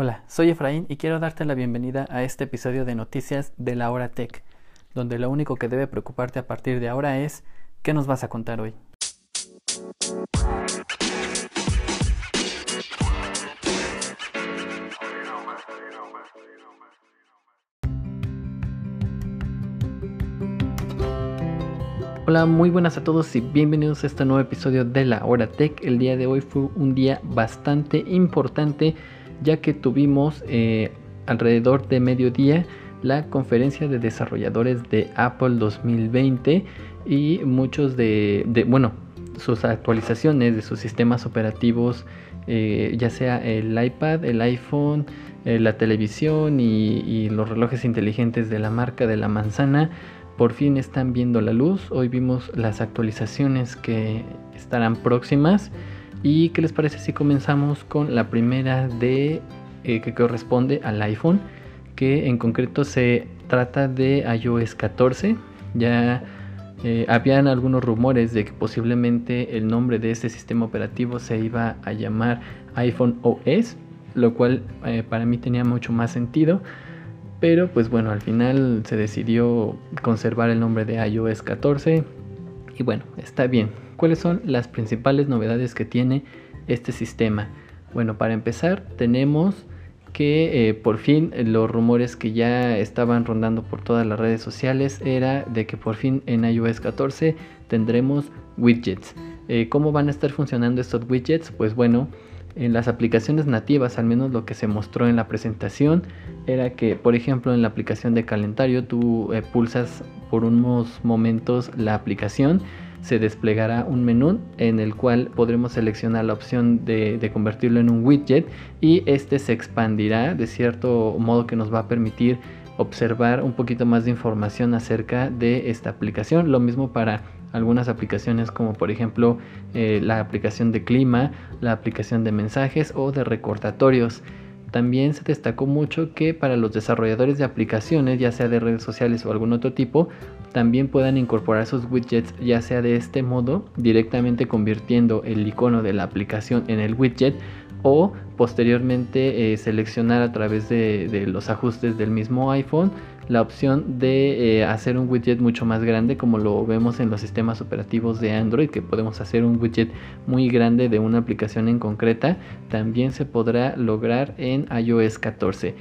Hola, soy Efraín y quiero darte la bienvenida a este episodio de Noticias de la Hora Tech, donde lo único que debe preocuparte a partir de ahora es ¿qué nos vas a contar hoy? Hola, muy buenas a todos y bienvenidos a este nuevo episodio de la Hora Tech. El día de hoy fue un día bastante importante ya que tuvimos eh, alrededor de mediodía la conferencia de desarrolladores de Apple 2020 y muchos de, bueno, sus actualizaciones de sus sistemas operativos, eh, ya sea el iPad, el iPhone, eh, la televisión y los relojes inteligentes de la marca de la manzana por fin están viendo la luz. Hoy vimos las actualizaciones que estarán próximas. ¿Y qué les parece si comenzamos con la primera de eh, que corresponde al iPhone? Que en concreto se trata de iOS 14. Ya eh, habían algunos rumores de que posiblemente el nombre de este sistema operativo se iba a llamar iPhone OS, lo cual eh, para mí tenía mucho más sentido. Pero pues bueno, al final se decidió conservar el nombre de iOS 14 y bueno, está bien. ¿Cuáles son las principales novedades que tiene este sistema? Bueno, para empezar tenemos que eh, por fin los rumores que ya estaban rondando por todas las redes sociales era de que por fin en iOS 14 tendremos widgets. Eh, ¿Cómo van a estar funcionando estos widgets? Pues bueno, en las aplicaciones nativas, al menos lo que se mostró en la presentación, era que, por ejemplo, en la aplicación de calendario, tú eh, pulsas por unos momentos la aplicación, se desplegará un menú en el cual podremos seleccionar la opción de, convertirlo en un widget y este se expandirá de cierto modo que nos va a permitir observar un poquito más de información acerca de esta aplicación. Lo mismo para algunas aplicaciones como por ejemplo eh, la aplicación de clima, la aplicación de mensajes o de recordatorios. También se destacó mucho que para los desarrolladores de aplicaciones, ya sea de redes sociales o algún otro tipo, también puedan incorporar sus widgets ya sea de este modo, directamente convirtiendo el icono de la aplicación en el widget o posteriormente eh, seleccionar a través de los ajustes del mismo iPhone la opción de eh, hacer un widget mucho más grande como lo vemos en los sistemas operativos de Android que podemos hacer un widget muy grande de una aplicación en concreta también se podrá lograr en iOS 14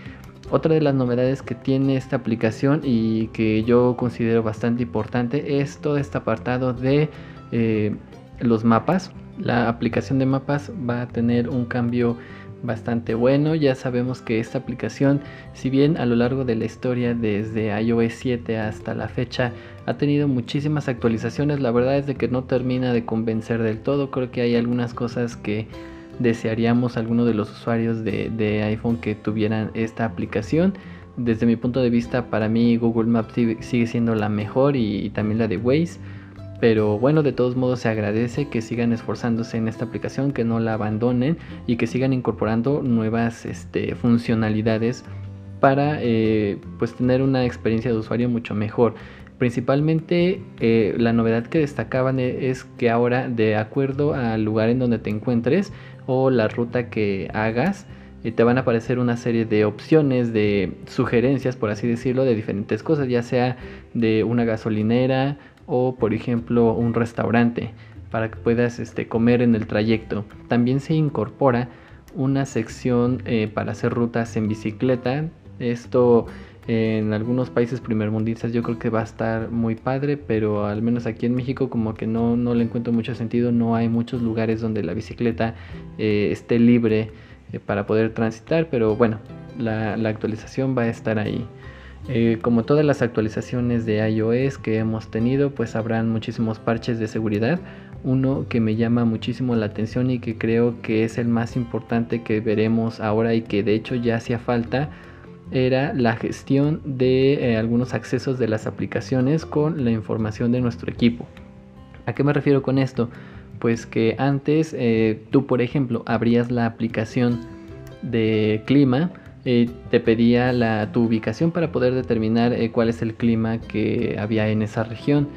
otra de las novedades que tiene esta aplicación y que yo considero bastante importante es todo este apartado de eh, los mapas la aplicación de mapas va a tener un cambio bastante bueno. Ya sabemos que esta aplicación, si bien a lo largo de la historia desde iOS 7 hasta la fecha ha tenido muchísimas actualizaciones, la verdad es de que no termina de convencer del todo. Creo que hay algunas cosas que desearíamos algunos de los usuarios de, iPhone que tuvieran esta aplicación. Desde mi punto de vista, para mí Google Maps sigue siendo la mejor y también la de Waze. Pero bueno, de todos modos se agradece que sigan esforzándose en esta aplicación, que no la abandonen y que sigan incorporando nuevas este, funcionalidades para eh, pues tener una experiencia de usuario mucho mejor. Principalmente eh, la novedad que destacaban e, es que ahora de acuerdo al lugar en donde te encuentres o la ruta que hagas, eh, te van a aparecer una serie de opciones, de sugerencias, por así decirlo, de diferentes cosas, ya sea de una gasolinera, o por ejemplo un restaurante para que puedas este, comer en el trayecto. También se incorpora una sección eh, para hacer rutas en bicicleta. Esto en algunos países primermundistas yo creo que va a estar muy padre, pero al menos aquí en México como que no, no le encuentro mucho sentido. No hay muchos lugares donde la bicicleta eh, esté libre eh, para poder transitar, pero bueno, la actualización va a estar ahí. Eh, como todas las actualizaciones de iOS que hemos tenido, pues habrán muchísimos parches de seguridad. Uno que me llama muchísimo la atención y que creo que es el más importante que veremos ahora y que de hecho ya hacía falta era la gestión de eh, algunos accesos de las aplicaciones con la información de nuestro equipo. ¿A qué me refiero con esto? Pues que antes eh, tú, por ejemplo, abrías la aplicación de clima, te pedía la, tu ubicación para poder determinar eh, cuál es el clima que había en esa región.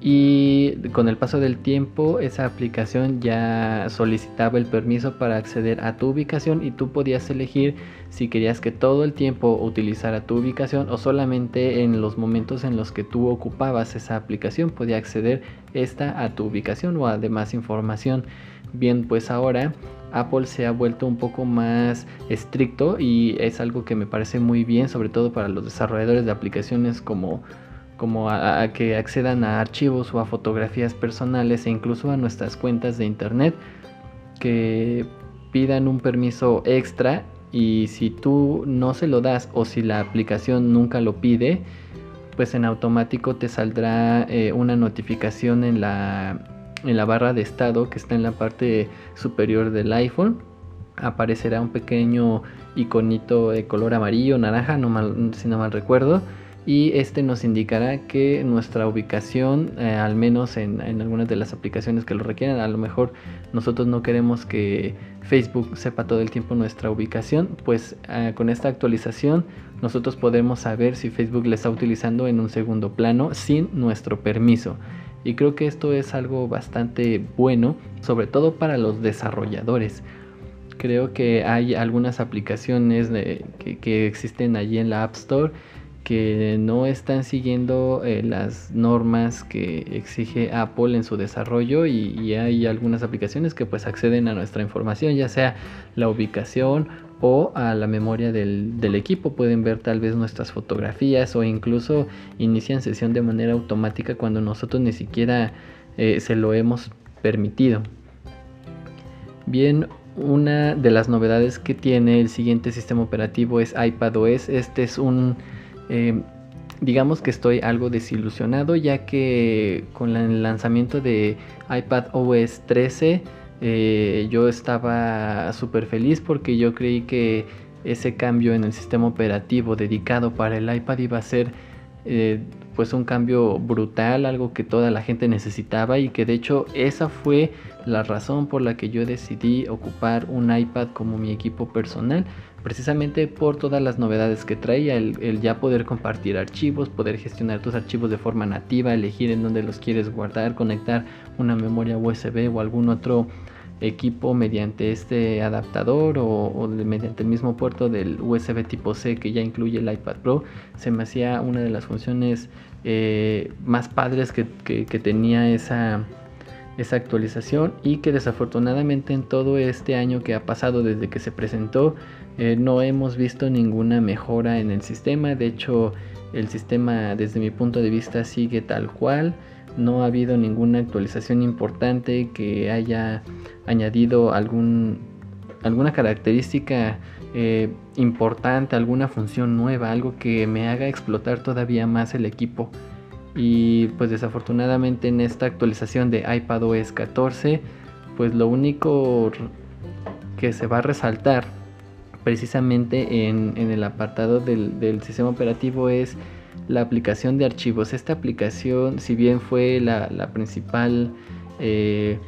y con el paso del tiempo esa aplicación ya solicitaba el permiso para acceder a tu ubicación y tú podías elegir si querías que todo el tiempo utilizara tu ubicación o solamente en los momentos en los que tú ocupabas esa aplicación podía acceder esta a tu ubicación o a demás información. Bien, pues ahora Apple se ha vuelto un poco más estricto y es algo que me parece muy bien, sobre todo para los desarrolladores de aplicaciones como como a, que accedan a archivos o a fotografías personales e incluso a nuestras cuentas de internet que pidan un permiso extra y si tú no se lo das o si la aplicación nunca lo pide pues en automático te saldrá eh, una notificación en la, en la barra de estado que está en la parte superior del iPhone aparecerá un pequeño iconito de color amarillo naranja no mal, si no mal recuerdo y este nos indicará que nuestra ubicación, eh, al menos en, algunas de las aplicaciones que lo requieran, a lo mejor nosotros no queremos que Facebook sepa todo el tiempo nuestra ubicación, pues eh, con esta actualización nosotros podemos saber si Facebook le está utilizando en un segundo plano sin nuestro permiso. Y creo que esto es algo bastante bueno, sobre todo para los desarrolladores. Creo que hay algunas aplicaciones que, existen allí en la App Store que no están siguiendo eh, las normas que exige Apple en su desarrollo y, hay algunas aplicaciones que pues acceden a nuestra información, ya sea la ubicación o a la memoria del, equipo. Pueden ver tal vez nuestras fotografías o incluso inician sesión de manera automática cuando nosotros ni siquiera eh, se lo hemos permitido. Bien, una de las novedades que tiene el siguiente sistema operativo es iPadOS. Este es un eh, digamos que estoy algo desilusionado ya que con el lanzamiento de iPad OS 13 eh, yo estaba súper feliz porque yo creí que ese cambio en el sistema operativo dedicado para el iPad iba a ser eh, pues un cambio brutal, algo que toda la gente necesitaba y que de hecho esa fue la razón por la que yo decidí ocupar un iPad como mi equipo personal precisamente por todas las novedades que traía, el, ya poder compartir archivos, poder gestionar tus archivos de forma nativa, elegir en dónde los quieres guardar, conectar una memoria USB o algún otro equipo mediante este adaptador o, mediante el mismo puerto del USB tipo C que ya incluye el iPad Pro, se me hacía una de las funciones eh, más padres que, tenía esa, esa actualización y que desafortunadamente en todo este año que ha pasado desde que se presentó eh, no hemos visto ninguna mejora en el sistema, de hecho el sistema desde mi punto de vista sigue tal cual, no ha habido ninguna actualización importante que haya añadido algún, alguna característica eh, importante, alguna función nueva, algo que me haga explotar todavía más el equipo. Y pues desafortunadamente en esta actualización de iPadOS 14, pues lo único que se va a resaltar precisamente en, el apartado del, sistema operativo es la aplicación de archivos. Esta aplicación, si bien fue la, principal eh,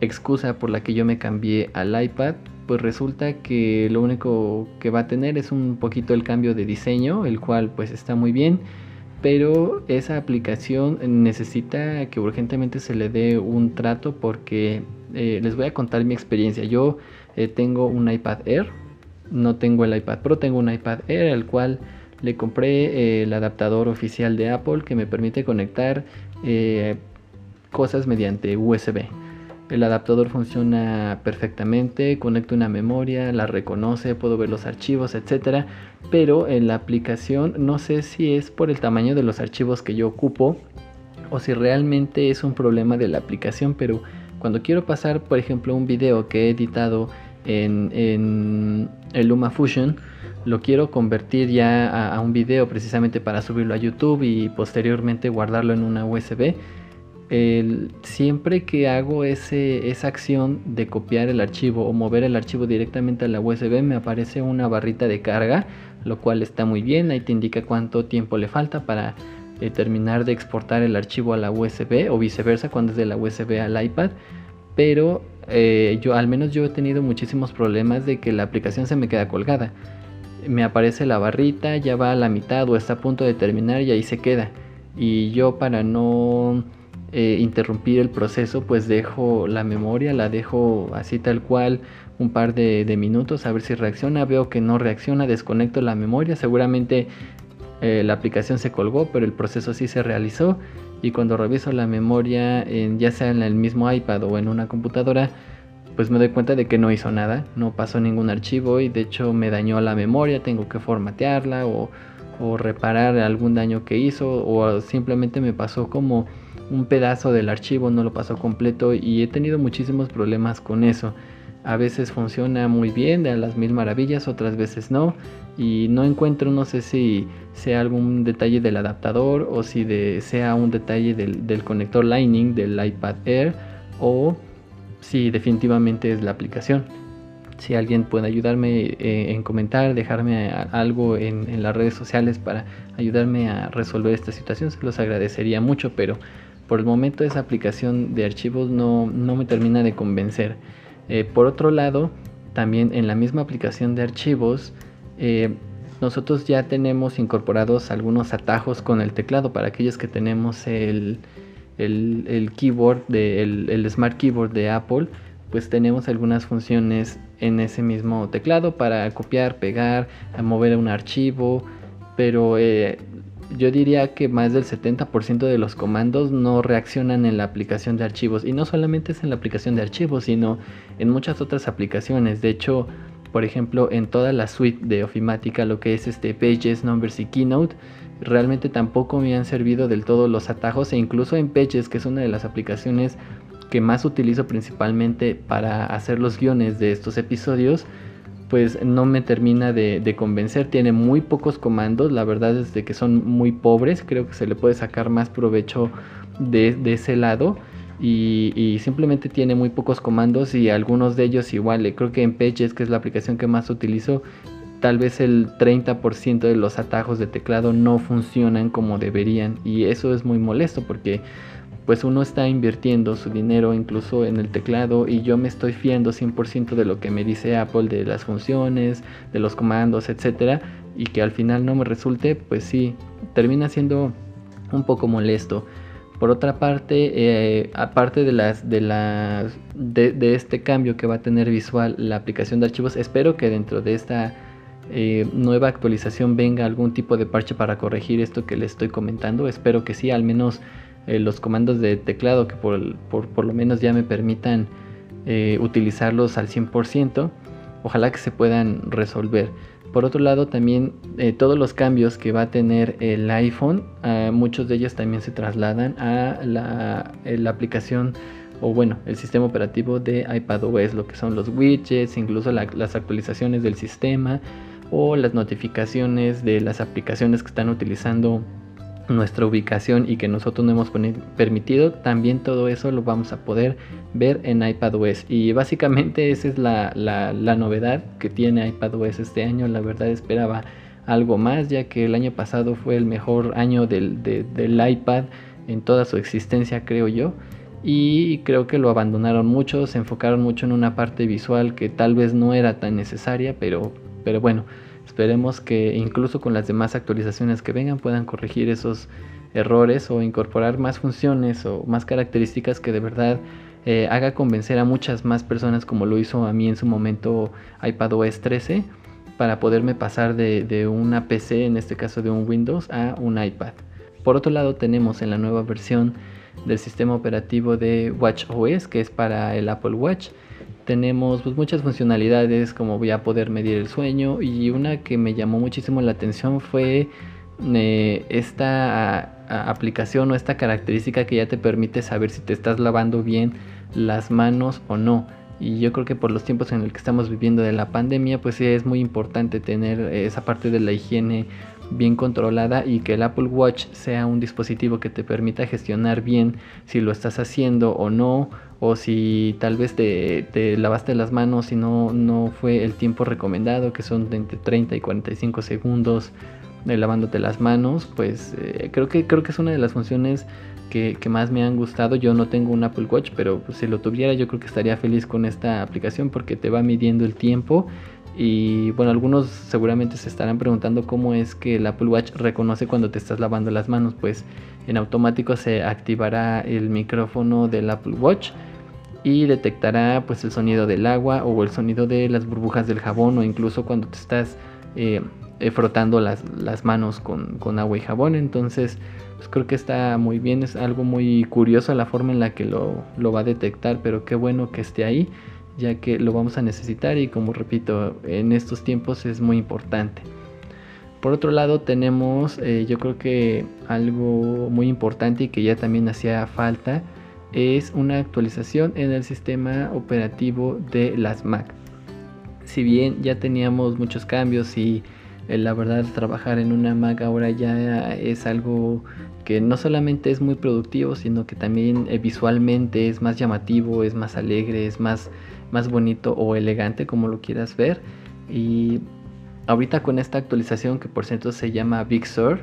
excusa por la que yo me cambié al iPad, pues resulta que lo único que va a tener es un poquito el cambio de diseño, el cual pues está muy bien, pero esa aplicación necesita que urgentemente se le dé un trato porque eh, les voy a contar mi experiencia. Yo eh, tengo un iPad Air, no tengo el iPad Pro, tengo un iPad Air al cual le compré eh, el adaptador oficial de Apple que me permite conectar eh, cosas mediante USB. El adaptador funciona perfectamente, conecto una memoria, la reconoce, puedo ver los archivos, etcétera. Pero en la aplicación no sé si es por el tamaño de los archivos que yo ocupo o si realmente es un problema de la aplicación. Pero cuando quiero pasar, por ejemplo, un video que he editado en, el LumaFusion, lo quiero convertir ya a, un video precisamente para subirlo a YouTube y posteriormente guardarlo en una USB. siempre que hago ese, esa acción de copiar el archivo o mover el archivo directamente a la USB me aparece una barrita de carga, lo cual está muy bien, ahí te indica cuánto tiempo le falta para eh, terminar de exportar el archivo a la USB o viceversa cuando es de la USB al iPad pero eh, yo al menos yo he tenido muchísimos problemas de que la aplicación se me queda colgada. Me aparece la barrita, ya va a la mitad o está a punto de terminar y ahí se queda. Y yo para no eh, interrumpir el proceso, pues dejo la memoria, la dejo así tal cual un par de, minutos a ver si reacciona. Veo que no reacciona, desconecto la memoria. Seguramente eh, la aplicación se colgó, pero el proceso sí se realizó. Y cuando reviso la memoria, ya sea en el mismo iPad o en una computadora, pues me doy cuenta de que no hizo nada, no pasó ningún archivo y de hecho me dañó la memoria, tengo que formatearla o, o reparar algún daño que hizo o simplemente me pasó como un pedazo del archivo, no lo pasó completo y he tenido muchísimos problemas con eso. A veces funciona muy bien, de las mil maravillas, otras veces no. Y no encuentro, no sé si sea algún detalle del adaptador o si sea un detalle del, del conector Lightning del iPad Air o si definitivamente es la aplicación. Si alguien puede ayudarme eh, en comentar, dejarme algo en, en, las redes sociales para ayudarme a resolver esta situación, se los agradecería mucho, pero por el momento esa aplicación de archivos no, me termina de convencer. Eh, por otro lado, también en la misma aplicación de archivos, eh, nosotros ya tenemos incorporados algunos atajos con el teclado para aquellos que tenemos el, keyboard, de, el, Smart Keyboard de Apple, pues tenemos algunas funciones en ese mismo teclado para copiar, pegar, mover un archivo, pero eh, yo diría que más del 70% de los comandos no reaccionan en la aplicación de archivos. Y no solamente es en la aplicación de archivos, sino en muchas otras aplicaciones. De hecho, por ejemplo, en toda la suite de Ofimática, lo que es este Pages, Numbers y Keynote, realmente tampoco me han servido del todo los atajos. E incluso en Pages, que es una de las aplicaciones que más utilizo principalmente para hacer los guiones de estos episodios, pues no me termina de, convencer. Tiene muy pocos comandos, la verdad es de que son muy pobres. Creo que se le puede sacar más provecho de, ese lado. Y, simplemente tiene muy pocos comandos y algunos de ellos igual. Eh, creo que en Pages, que es la aplicación que más utilizo, tal vez el 30% de los atajos de teclado no funcionan como deberían. Y eso es muy molesto porque pues uno está invirtiendo su dinero incluso en el teclado y yo me estoy fiando 100% de lo que me dice Apple de las funciones, de los comandos, etcétera, y que al final no me resulte, pues sí, termina siendo un poco molesto. Por otra parte, eh, aparte de las de las de, este cambio que va a tener visual la aplicación de archivos, espero que dentro de esta eh, nueva actualización venga algún tipo de parche para corregir esto que les estoy comentando. Espero que sí, al menos eh, los comandos de teclado que por, lo menos ya me permitan eh, utilizarlos al 100%. Ojalá que se puedan resolver. Por otro lado, también eh, todos los cambios que va a tener el iPhone, muchos de ellos también se trasladan a la, aplicación o bueno, el sistema operativo de iPadOS, lo que son los widgets, incluso las actualizaciones del sistema o las notificaciones de las aplicaciones que están utilizando nuestra ubicación y que nosotros no hemos permitido, también todo eso lo vamos a poder ver en iPadOS. Y básicamente esa es la, la, novedad que tiene iPadOS este año. La verdad esperaba algo más, ya que el año pasado fue el mejor año del, del iPad en toda su existencia, creo yo. Y creo que lo abandonaron mucho, se enfocaron mucho en una parte visual que tal vez no era tan necesaria, pero, pero bueno. Esperemos que incluso con las demás actualizaciones que vengan puedan corregir esos errores o incorporar más funciones o más características que de verdad eh, haga convencer a muchas más personas como lo hizo a mí en su momento iPadOS 13 para poderme pasar de, de una PC, en este caso de un Windows, a un iPad. Por otro lado tenemos en la nueva versión del sistema operativo de WatchOS que es para el Apple Watch tenemos pues, muchas funcionalidades como voy a poder medir el sueño y una que me llamó muchísimo la atención fue eh, esta aplicación o esta característica que ya te permite saber si te estás lavando bien las manos o no. Y yo creo que por los tiempos en el que estamos viviendo de la pandemia, pues sí es muy importante tener esa parte de la higiene bien controlada y que el Apple Watch sea un dispositivo que te permita gestionar bien si lo estás haciendo o no o si tal vez te, lavaste las manos y no, no fue el tiempo recomendado, que son entre 30 y 45 segundos de lavándote las manos, pues eh, creo, que, creo que es una de las funciones que, más me han gustado. Yo no tengo un Apple Watch, pero si lo tuviera yo creo que estaría feliz con esta aplicación porque te va midiendo el tiempo Y bueno, algunos seguramente se estarán preguntando cómo es que el Apple Watch reconoce cuando te estás lavando las manos. Pues en automático se activará el micrófono del Apple Watch y detectará pues el sonido del agua o el sonido de las burbujas del jabón o incluso cuando te estás eh, eh, frotando las, manos con, agua y jabón. Entonces pues creo que está muy bien, es algo muy curioso la forma en la que lo, lo va a detectar, pero qué bueno que esté ahí ya que lo vamos a necesitar y como repito, en estos tiempos es muy importante. Por otro lado tenemos eh, yo creo que algo muy importante y que ya también hacía falta es una actualización en el sistema operativo de las Mac. Si bien ya teníamos muchos cambios y eh, la verdad trabajar en una Mac ahora ya es algo que no solamente es muy productivo, sino que también eh, visualmente es más llamativo, es más alegre, es más más bonito o elegante como lo quieras ver. Y ahorita con esta actualización que por cierto se llama Big Sur,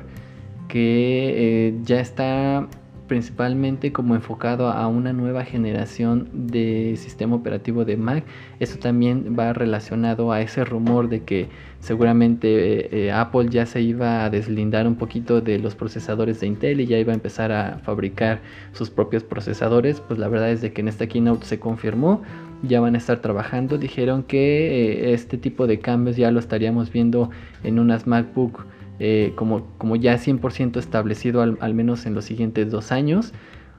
que eh, ya está principalmente como enfocado a una nueva generación de sistema operativo de Mac. Esto también va relacionado a ese rumor de que seguramente eh, eh, Apple ya se iba a deslindar un poquito de los procesadores de Intel y ya iba a empezar a fabricar sus propios procesadores. Pues la verdad es de que en esta keynote se confirmó ya van a estar trabajando. Dijeron que eh, este tipo de cambios ya lo estaríamos viendo en unas MacBook eh, como, como ya 100% establecido al, menos en los siguientes dos años.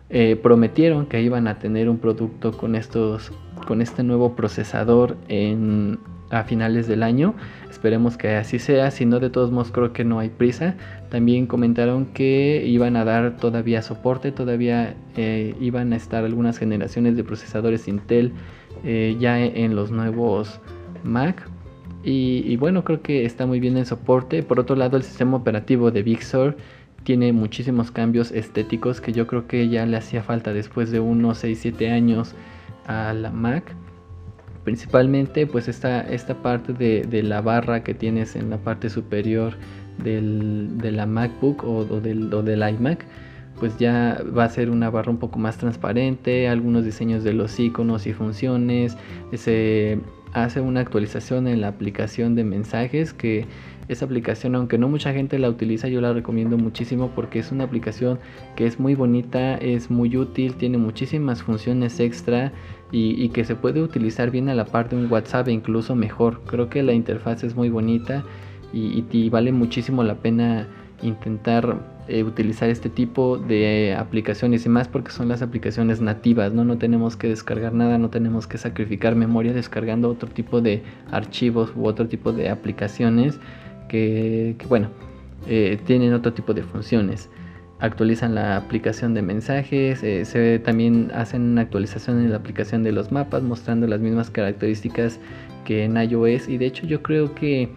Eh, prometieron que iban a tener un producto con estos con este nuevo procesador en, a finales del año. Esperemos que así sea, si no de todos modos creo que no hay prisa. También comentaron que iban a dar todavía soporte, todavía iban a estar algunas generaciones de procesadores Intel eh, ya en los nuevos Mac. Y, bueno, creo que está muy bien el soporte. Por otro lado, el sistema operativo de Big Sur tiene muchísimos cambios estéticos que yo creo que ya le hacía falta después de unos 6-7 años a la Mac. Principalmente pues esta, esta parte de, la barra que tienes en la parte superior del, de la MacBook o, del, o del iMac pues ya va a ser una barra un poco más transparente, algunos diseños de los iconos y funciones, se hace una actualización en la aplicación de mensajes que esa aplicación aunque no mucha gente la utiliza yo la recomiendo muchísimo porque es una aplicación que es muy bonita, es muy útil, tiene muchísimas funciones extra y, que se puede utilizar bien a la par de un WhatsApp e incluso mejor. Creo que la interfaz es muy bonita y vale muchísimo la pena intentar eh, utilizar este tipo de aplicaciones y más porque son las aplicaciones nativas, ¿no? No tenemos que descargar nada, no tenemos que sacrificar memoria descargando otro tipo de archivos u otro tipo de aplicaciones que, bueno, eh, tienen otro tipo de funciones. Actualizan la aplicación de mensajes, eh, se también hacen una actualización en la aplicación de los mapas mostrando las mismas características que en iOS y de hecho yo creo que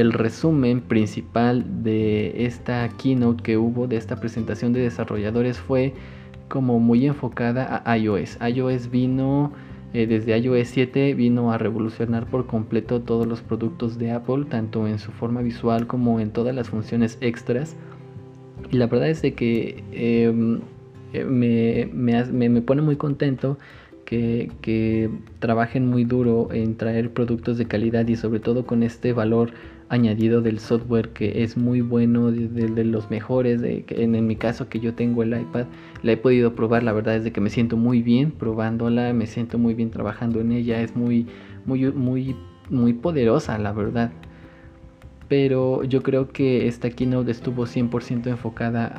el resumen principal de esta keynote que hubo, de esta presentación de desarrolladores, fue como muy enfocada a iOS. iOS vino, eh, desde iOS 7, vino a revolucionar por completo todos los productos de Apple, tanto en su forma visual como en todas las funciones extras. Y la verdad es de que em, eh, me, pone muy contento que, que, trabajen muy duro en traer productos de calidad y sobre todo con este valor añadido del software que es muy bueno, de, los mejores. En, mi caso que yo tengo el iPad, la he podido probar, la verdad es de que me siento muy bien probándola, me siento muy bien trabajando en ella, es muy, muy, muy, muy poderosa, la verdad. Pero yo creo que esta keynote estuvo 100% enfocada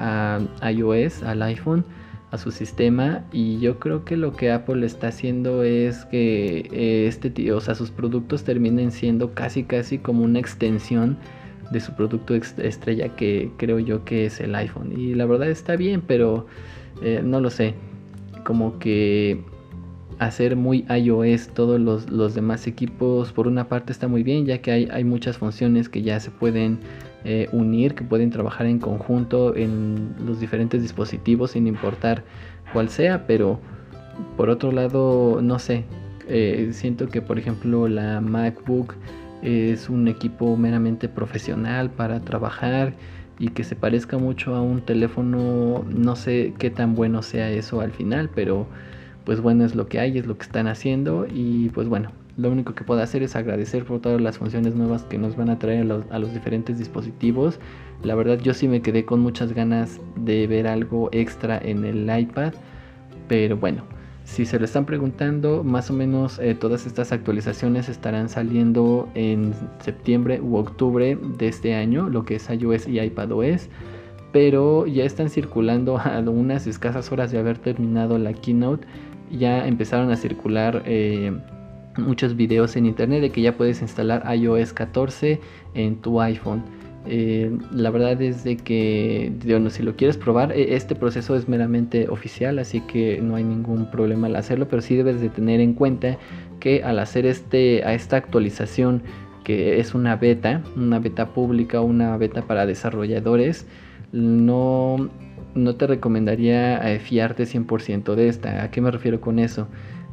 a iOS, al iPhone a su sistema y yo creo que lo que Apple está haciendo es que eh, este o sea, sus productos terminen siendo casi casi como una extensión de su producto estrella que creo yo que es el iPhone. Y la verdad está bien pero eh, no lo sé. Como que hacer muy iOS todos los, demás equipos por una parte está muy bien ya que hay, hay muchas funciones que ya se pueden eh, unir, que pueden trabajar en conjunto en los diferentes dispositivos sin importar cuál sea, pero por otro lado, no sé, eh, siento que por ejemplo la MacBook es un equipo meramente profesional para trabajar y que se parezca mucho a un teléfono, no sé qué tan bueno sea eso al final, pero pues bueno, es lo que hay, es lo que están haciendo y pues bueno, Lo único que puedo hacer es agradecer por todas las funciones nuevas que nos van a traer a los, diferentes dispositivos. La verdad yo sí me quedé con muchas ganas de ver algo extra en el iPad. Pero bueno, si se lo están preguntando, más o menos eh, todas estas actualizaciones estarán saliendo en septiembre u octubre de este año, lo que es iOS y iPadOS. Pero ya están circulando a unas escasas horas de haber terminado la keynote. Ya empezaron a circular eh, muchos videos en internet de que ya puedes instalar iOS 14 en tu iPhone. Eh, la verdad es de que si lo quieres probar, e, este proceso es meramente oficial, así que no hay ningún problema al hacerlo, pero sí debes de tener en cuenta que al hacer este, a esta actualización, que es una beta, una beta pública, una beta para desarrolladores, no, no te recomendaría eh, fiarte 100% de esta. ¿A qué me refiero con eso?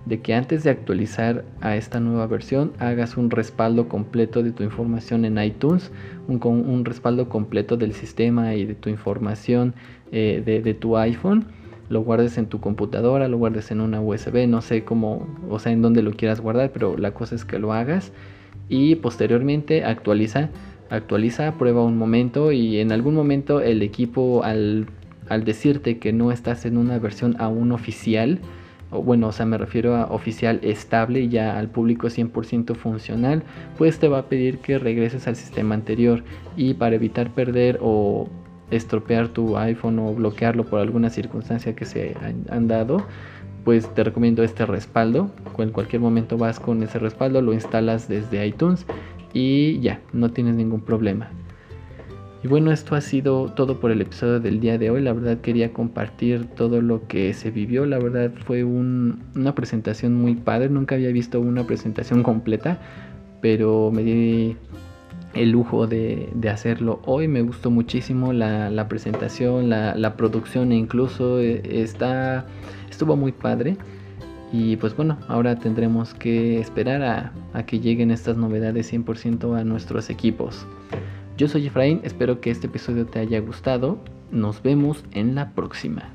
De que antes de actualizar a esta nueva versión hagas un respaldo completo de tu información en iTunes, un, un respaldo completo del sistema y de tu información eh, de, tu iPhone, lo guardes en tu computadora, lo guardes en una USB, no sé cómo, o sea, en dónde lo quieras guardar, pero la cosa es que lo hagas. Y posteriormente actualiza, actualiza, prueba un momento y en algún momento el equipo al, al decirte que no estás en una versión aún oficial, o bueno, o sea, me refiero a oficial estable ya al público 100% funcional, pues te va a pedir que regreses al sistema anterior y para evitar perder o estropear tu iPhone o bloquearlo por alguna circunstancia que se han, dado, pues te recomiendo este respaldo. En cualquier momento vas con ese respaldo, lo instalas desde iTunes y ya, no tienes ningún problema. Y bueno, esto ha sido todo por el episodio del día de hoy. La verdad quería compartir todo lo que se vivió. La verdad fue una presentación muy padre. Nunca había visto una presentación completa, pero me di el lujo de, hacerlo hoy. Me gustó muchísimo la, presentación, la, producción incluso eh, está, estuvo muy padre. Y pues bueno, ahora tendremos que esperar a, a que lleguen estas novedades 100% a nuestros equipos. Yo soy Efraín, espero que este episodio te haya gustado. Nos vemos en la próxima.